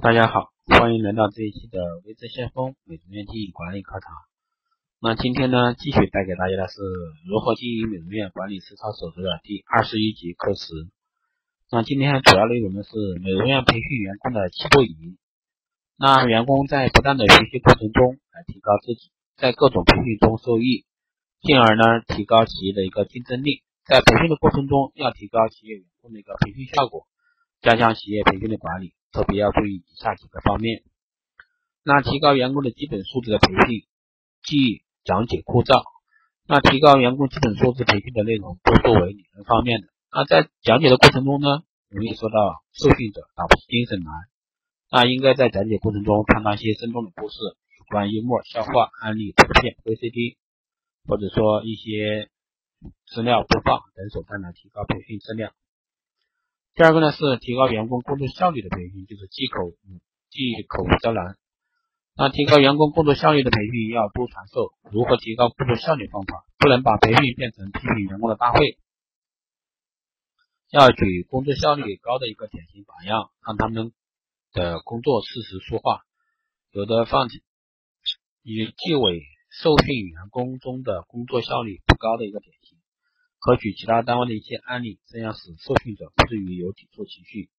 大家好，欢迎来到这一期的微知先锋美容院经营管理课堂。那今天呢，继续带给大家的是如何经营美容院管理实操手册的第二十一集课时。那今天主要内容呢是美容院培训员工的七步仪。那员工在不断的学习过程中来提高自己，在各种培训中受益，进而呢提高企业的一个竞争力。在培训的过程中，要提高企业员工的一个培训效果，加强企业培训的管理。特别要注意以下几个方面。那提高员工的基本素质的培训，既讲解枯燥。那提高员工基本素质培训的内容多作为理论方面的。那在讲解的过程中呢，容易受到受训者打不起精神来。那应该在讲解过程中穿插些生动的故事、有关幽默笑话、案例、图片、VCD，或者说一些资料播放等手段来提高培训质量。第二个呢是提高员工工作效率的培训，就是忌口忌口招难。那提高员工工作效率的培训要多传授如何提高工作效率方法，不能把培训变成批评员工的大会。要举工作效率高的一个典型榜样，让他们的工作事实说话。有的放以纪委受训员工中的工作效率不高的一个典型。可举其他单位的一些案例，这样使受训者不至于有抵触情绪。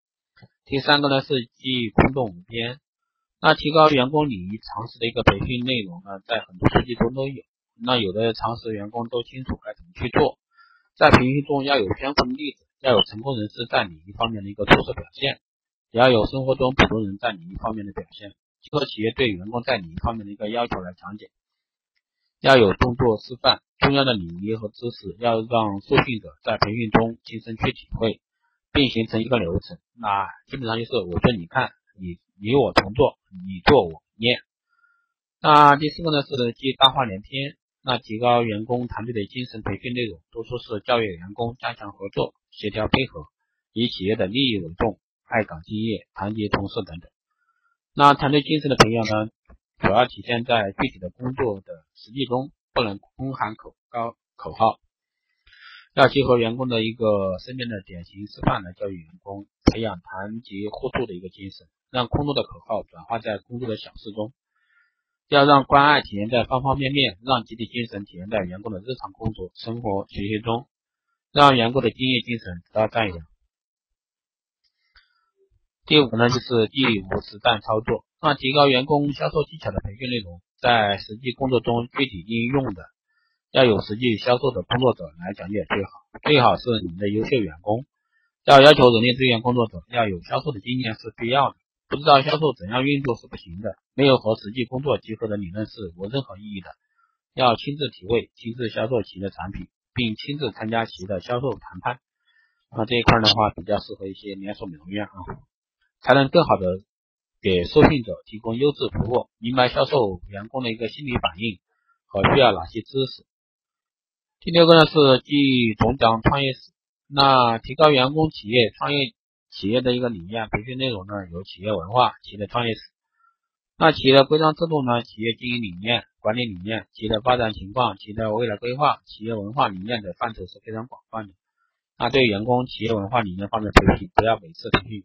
第三个呢是记忆空洞无边，那提高员工礼仪常识的一个培训内容呢，在很多书籍中都有。那有的常识员工都清楚该怎么去做，在培训中要有宣的例子，要有成功人士在礼仪方面的一个出色表现，也要有生活中普通人在礼仪方面的表现，结合企业对员工在礼仪方面的一个要求来讲解。要有动作示范，重要的礼仪和知识要让受训者在培训中亲身去体会，并形成一个流程。那基本上就是我说你看，你你我同做，你做我念。那第四个呢是记大话连篇，那提高员工团队的精神培训内容，多数是教育员工加强合作、协调配合，以企业的利益为重，爱岗敬业、团结同事等等。那团队精神的培养呢？主要体现在具体的工作的实际中，不能空喊口高口号，要结合员工的一个身边的典型示范来教育员工，培养团结互助的一个精神，让空洞的口号转化在工作的小事中，要让关爱体现在方方面面，让集体精神体现在员工的日常工作、生活、学习中，让员工的敬业精神得到赞扬。第五呢，就是第五实战操作。那提高员工销售技巧的培训内容，在实际工作中具体应用的，要有实际销售的工作者来讲解最好，最好是你们的优秀员工。要要求人力资源工作者要有销售的经验是必要的，不知道销售怎样运作是不行的，没有和实际工作结合的理论是无任何意义的。要亲自体会、亲自销售企业的产品，并亲自参加企业的销售谈判。那这一块的话，比较适合一些连锁美容院啊，才能更好的。给受训者提供优质服务，明白销售员工的一个心理反应和需要哪些知识。第六个呢是记总讲创业史，那提高员工企业创业企业的一个理念培训内容呢，有企业文化、企业的创业史。那企业的规章制度呢，企业经营理念、管理理念、企业的发展情况、企业的未来规划、企业文化理念的范畴是非常广泛的。那对员工企业文化理念方面培训，不要每次培训。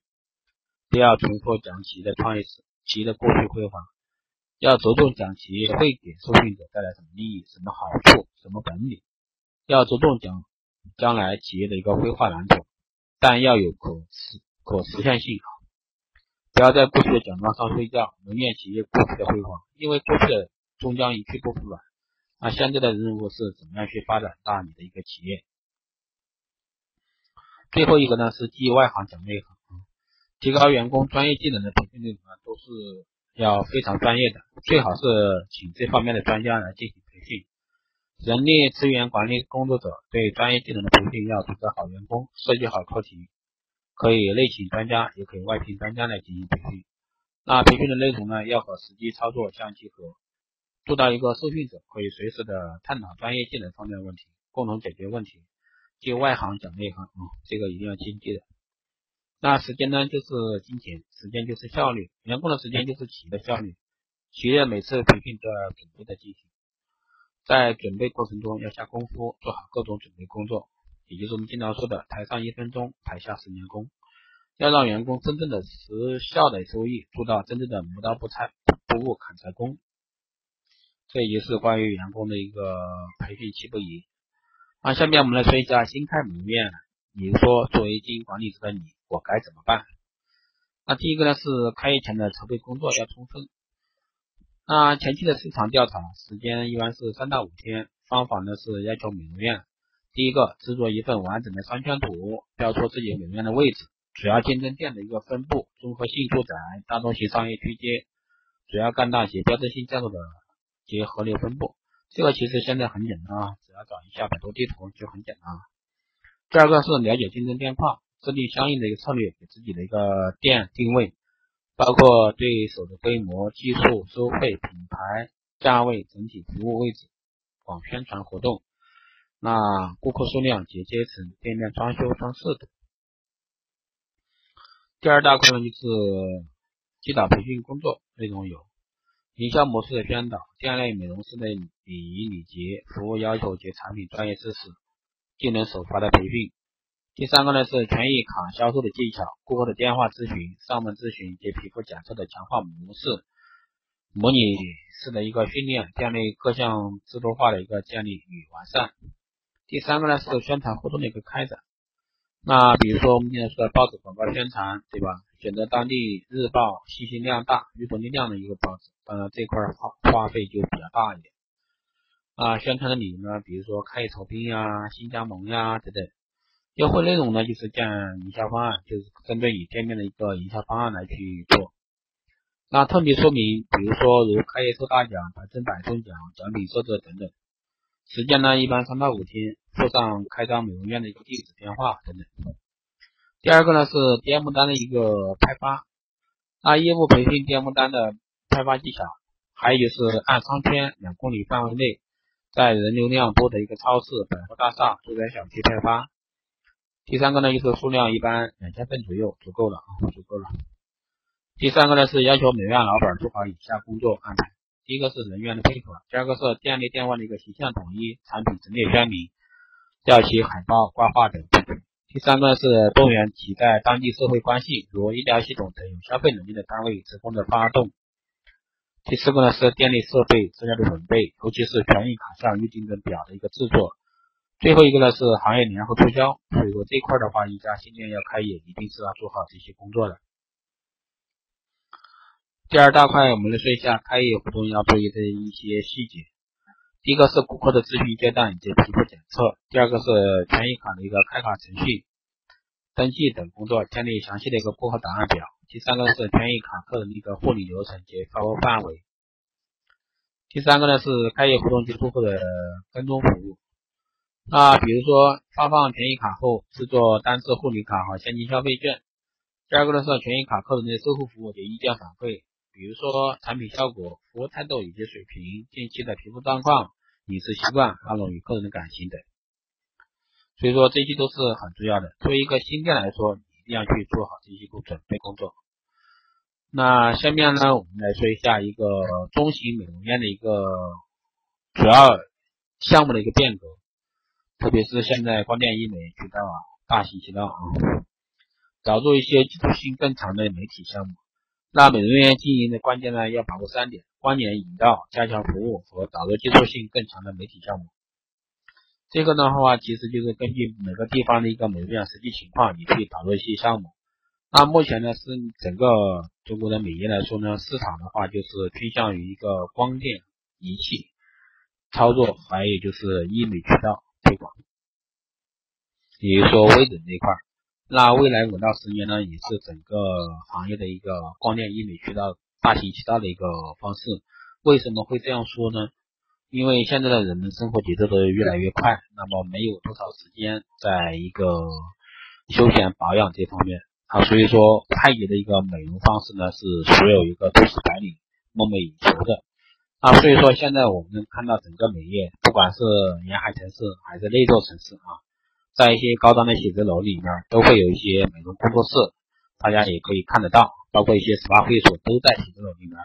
不要重复讲企业的创业史、企业的过去辉煌，要着重讲企业会给受训者带来什么利益、什么好处、什么本领，要着重讲将来企业的一个规划蓝图，但要有可实可实现性。不要在过去的奖状上睡觉，蒙面企业过去的辉煌，因为过去的终将一去不复返。那现在的任务是怎么样去发展大你的一个企业？最后一个呢是记外行讲内行。提高员工专业技能的培训内容呢，都是要非常专业的，最好是请这方面的专家来进行培训。人力资源管理工作者对专业技能的培训要组织好员工，设计好课题，可以内请专家，也可以外聘专家来进行培训。那培训的内容呢，要和实际操作相结合，做到一个受训者可以随时的探讨专业技能方面的问题，共同解决问题。就外行讲内行啊，这个一定要谨记的。那时间呢，就是金钱，时间就是效率，员工的时间就是企业的效率。企业每次培训都要准备的进行，在准备过程中要下功夫，做好各种准备工作，也就是我们经常说的“台上一分钟，台下十年功”。要让员工真正的实效的收益，做到真正的磨刀不拆不误砍柴工。这也是关于员工的一个培训期不宜。那下面我们来说一下新开美容院，比如说作为经营管理者的你，我该怎么办？那第一个呢是开业前的筹备工作要充分。那前期的市场调查时间一般是三到五天，方法呢是要求美容院第一个制作一份完整的商圈图，标出自己美容院的位置、主要竞争店的一个分布、综合性住宅、大中型商业区街、主要干道及标志性建筑的及河流分布。这个其实现在很简单啊，只要找一下百度地图就很简单。第二个是了解竞争店况，制定相应的一个策略，给自己的一个店定位，包括对手的规模、技术、收费、品牌、价位、整体服务位置、广宣传活动、那顾客数量及阶层、店面装修装饰等。第二大块呢就是指导培训工作内容有。营销模式的宣导，店内美容师的礼仪礼节、服务要求及产品专业知识、技能手法的培训。第三个呢是权益卡销售的技巧、顾客的电话咨询、上门咨询及皮肤检测的强化模式、模拟式的一个训练，店内各项制度化的一个建立与完善。第三个呢是宣传活动的一个开展。那比如说我们现在说的报纸广告宣传，对吧？选择当地日报，信息量大、阅读力量的一个报纸，当然这块花花费就比较大一点。啊，宣传的理由呢，比如说开业酬宾呀、新加盟呀等等。优惠内容呢，就是建营销方案，就是针对你店面的一个营销方案来去做。那特别说明，比如说如开业抽大奖、百分百中奖、奖品设置等等。时间呢，一般三到五天，附上开张美容院的一个地址、电话等等。第二个呢是 DM 单的一个开发，那业务培训 DM 单的开发技巧，还有就是按商圈两公里范围内，在人流量多的一个超市、百货大厦、住宅小区开发。第三个呢就是数量一般两千份左右足够了啊，足够了。第三个呢是要求美容院老板做好以下工作安排：第一个是人员的配合，第二个是店内店外的一个形象统一、产品陈列鲜明、吊旗、海报、挂画等。第三个是动员其在当地社会关系，如医疗系统等有消费能力的单位职工的发动。第四个呢是电力设备资料的准备，尤其是权益卡项预订等表的一个制作。最后一个呢是行业联合促销。所以说这块的话，一家新店要开业，一定是要做好这些工作的。第二大块，我们来说一下开业活动要注意的一些细节。第一个是顾客的咨询阶段以及皮肤检测，第二个是权益卡的一个开卡程序、登记等工作，建立详细的一个顾客档案表。第三个是权益卡客的一个护理流程及发货范围。第三个呢是开业活动结束后的跟踪服务。那比如说发放权益卡后，制作单次护理卡和现金消费券。第二个呢是权益卡客人的售后服务及意见反馈，比如说产品效果、服务态度以及水平、近期的皮肤状况。饮食习惯、包容与个人的感情等，所以说这些都是很重要的。作为一个新店来说，一定要去做好这些准备工作。那下面呢，我们来说一下一个中型美容院的一个主要项目的一个变革，特别是现在光电医美渠道啊大行其道啊，找入一些基础性更强的媒体项目。那美容院经营的关键呢，要把握三点。关联引导、加强服务和导入技术性更强的媒体项目。这个的话，其实就是根据每个地方的一个美容院实际情况，你去导入一些项目。那目前呢，是整个中国的美业来说呢，市场的话就是偏向于一个光电仪器操作，还有就是医美渠道推广，比如说微整这一块。那未来五到十年呢，也是整个行业的一个光电医美渠道。大行其道的一个方式，为什么会这样说呢？因为现在的人们生活节奏都越来越快，那么没有多少时间在一个休闲保养这方面啊，所以说太极的一个美容方式呢，是所有一个都市白领梦寐以求的啊。所以说现在我们看到整个美业，不管是沿海城市还是内陆城市啊，在一些高端的写字楼里面，都会有一些美容工作室，大家也可以看得到。包括一些 SPA 会所都在写字楼里面，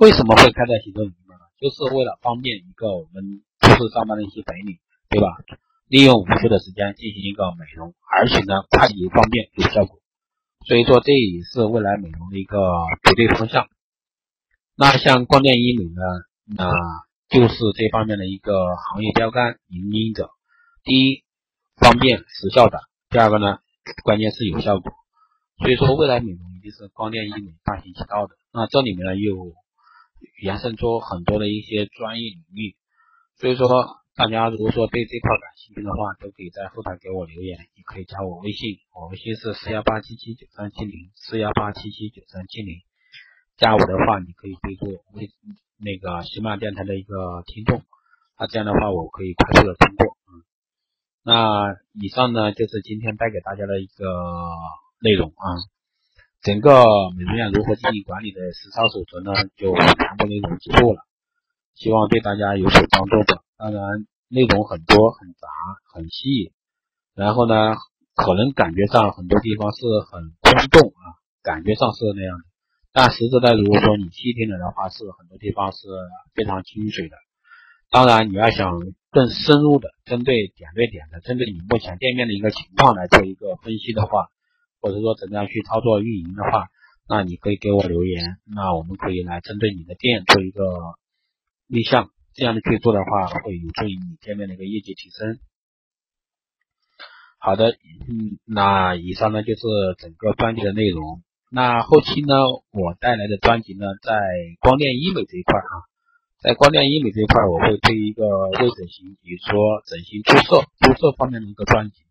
为什么会开在写字楼里面呢？就是为了方便一个我们都市上班的一些白领，对吧？利用午休的时间进行一个美容，而且呢，快捷方便有效果。所以说这也是未来美容的一个绝对方向。那像光电医美呢，那就是这方面的一个行业标杆引领者。第一，方便时效的；第二个呢，关键是有效果。所以说，未来美容一定是光电医美大行其道的。那这里面呢，又延伸出很多的一些专业领域。所以说，大家如果说对这块感兴趣的话，都可以在后台给我留言，也可以加我微信，我微信是四幺八七七九三七零四幺八七七九三七零。加我的话，你可以备注微那个喜马电台的一个听众，那这样的话，我可以快速的通过。那以上呢，就是今天带给大家的一个。内容啊，整个美容院如何进行管理的实操守则呢，就全部内容记录了，希望对大家有所帮助吧。当然，内容很多很杂很细，然后呢，可能感觉上很多地方是很空洞啊，感觉上是那样的，但实质的，如果说你细听了的话，是很多地方是非常精髓的。当然，你要想更深入的针对点对点的，针对你目前店面的一个情况来做一个分析的话。或者说怎么样去操作运营的话，那你可以给我留言，那我们可以来针对你的店做一个立项，这样的去做的话，会有助于你店面的一个业绩提升。好的，嗯，那以上呢就是整个专辑的内容。那后期呢，我带来的专辑呢，在光电医美这一块啊，在光电医美这一块，我会推一个微整形，比如说整形注射、注射方面的一个专辑。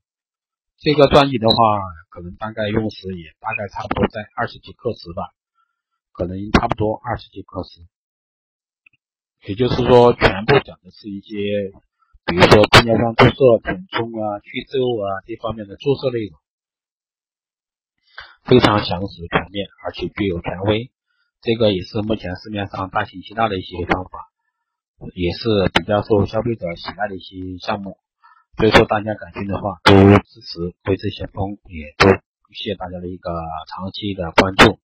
这个专辑的话，可能大概用时也大概差不多在二十几课时吧，可能差不多二十几课时。也就是说，全部讲的是一些，比如说玻尿酸注射、填充啊、去皱啊这方面的注射内容，非常详实全面，而且具有权威。这个也是目前市面上大行其道的一些方法，也是比较受消费者喜爱的一些项目。所以说，大家感兴趣的话，都支持微智先锋，也都谢谢大家的一个长期的关注。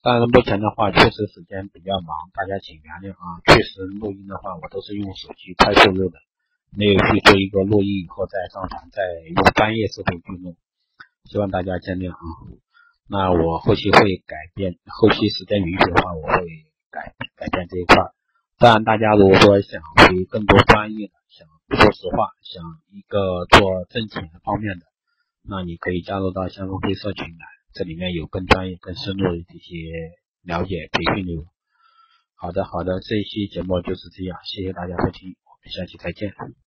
但是目前的话，确实时间比较忙，大家请原谅啊。确实录音的话，我都是用手机快速录的，没有去做一个录音以后再上传，再用专业设备去录，希望大家见谅啊。那我后期会改变，后期时间允许的话，我会改改变这一块。当然，大家如果说想学更多专业的，想说实话，想一个做挣钱方面的，那你可以加入到相锋会社群来，这里面有更专业、更深入的这些了解培训内容。好的，好的，这一期节目就是这样，谢谢大家收听，我们下期再见。